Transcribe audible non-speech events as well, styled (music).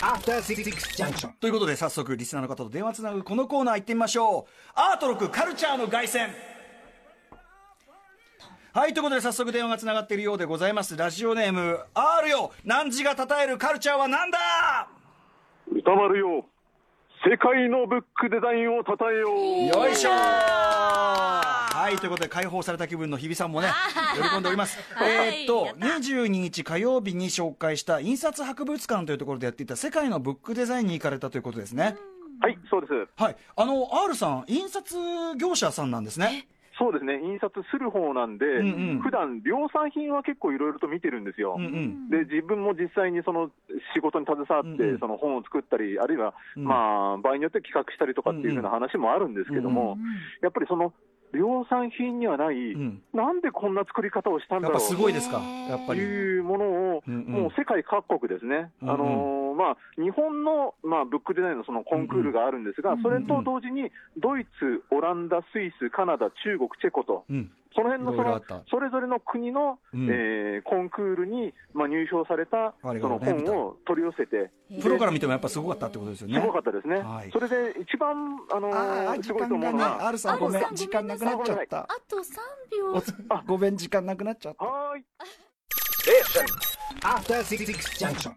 After Six Junction. ということで早速リスナーの方と電話つなぐこのコーナー行ってみましょう。アート6カルチャーの凱旋。はいということで早速電話がつながっているようでございます。ラジオネーム R よ。汝が称えるカルチャーは何だ？歌丸よ。世界のブックデザインを称えよう。よいしょはいということで解放された気分の日比さんもね (laughs) 喜んでおります。(laughs) えーっと22日火曜日に紹介した印刷博物館というところでやっていた世界のブックデザインに行かれたということですね。はいそうです。はい。あの R さん印刷業者さんなんですね。そうですね。印刷する方なんで、んうん。普段量産品は結構いろいろと見てるんですよ、うんうん。で自分も実際にその仕事に携わって、うんうん。その本を作ったり、あるいは、うん。まあ、場合によって企画したりとかっていうふうな話もあるんですけども、やっぱりその量産品にはない、ん。なんでこんな作り方をしたんだろう。すごいですか？やっぱり。いうものを、うんうん。もう世界各国ですね、あのーまあ、日本の、まあ、ブックデザインのそのコンクールがあるんですが、それと同時にドイツ、オランダ、スイス、カナダ、中国、チェコと、うん。その辺のそのそれぞれの国の、うん。えーコンクールに、まあ、入賞されたその本を取り寄せて、プロから見てもやっぱすごかったってことですよね。すごかったですね、はい。それで一番、あのー時すごいと思うの間がね、は、R さんごめんあ、時間なくなっちゃった。あと3秒。おごめん、時間なくなっちゃった。はーい。After Six Junction.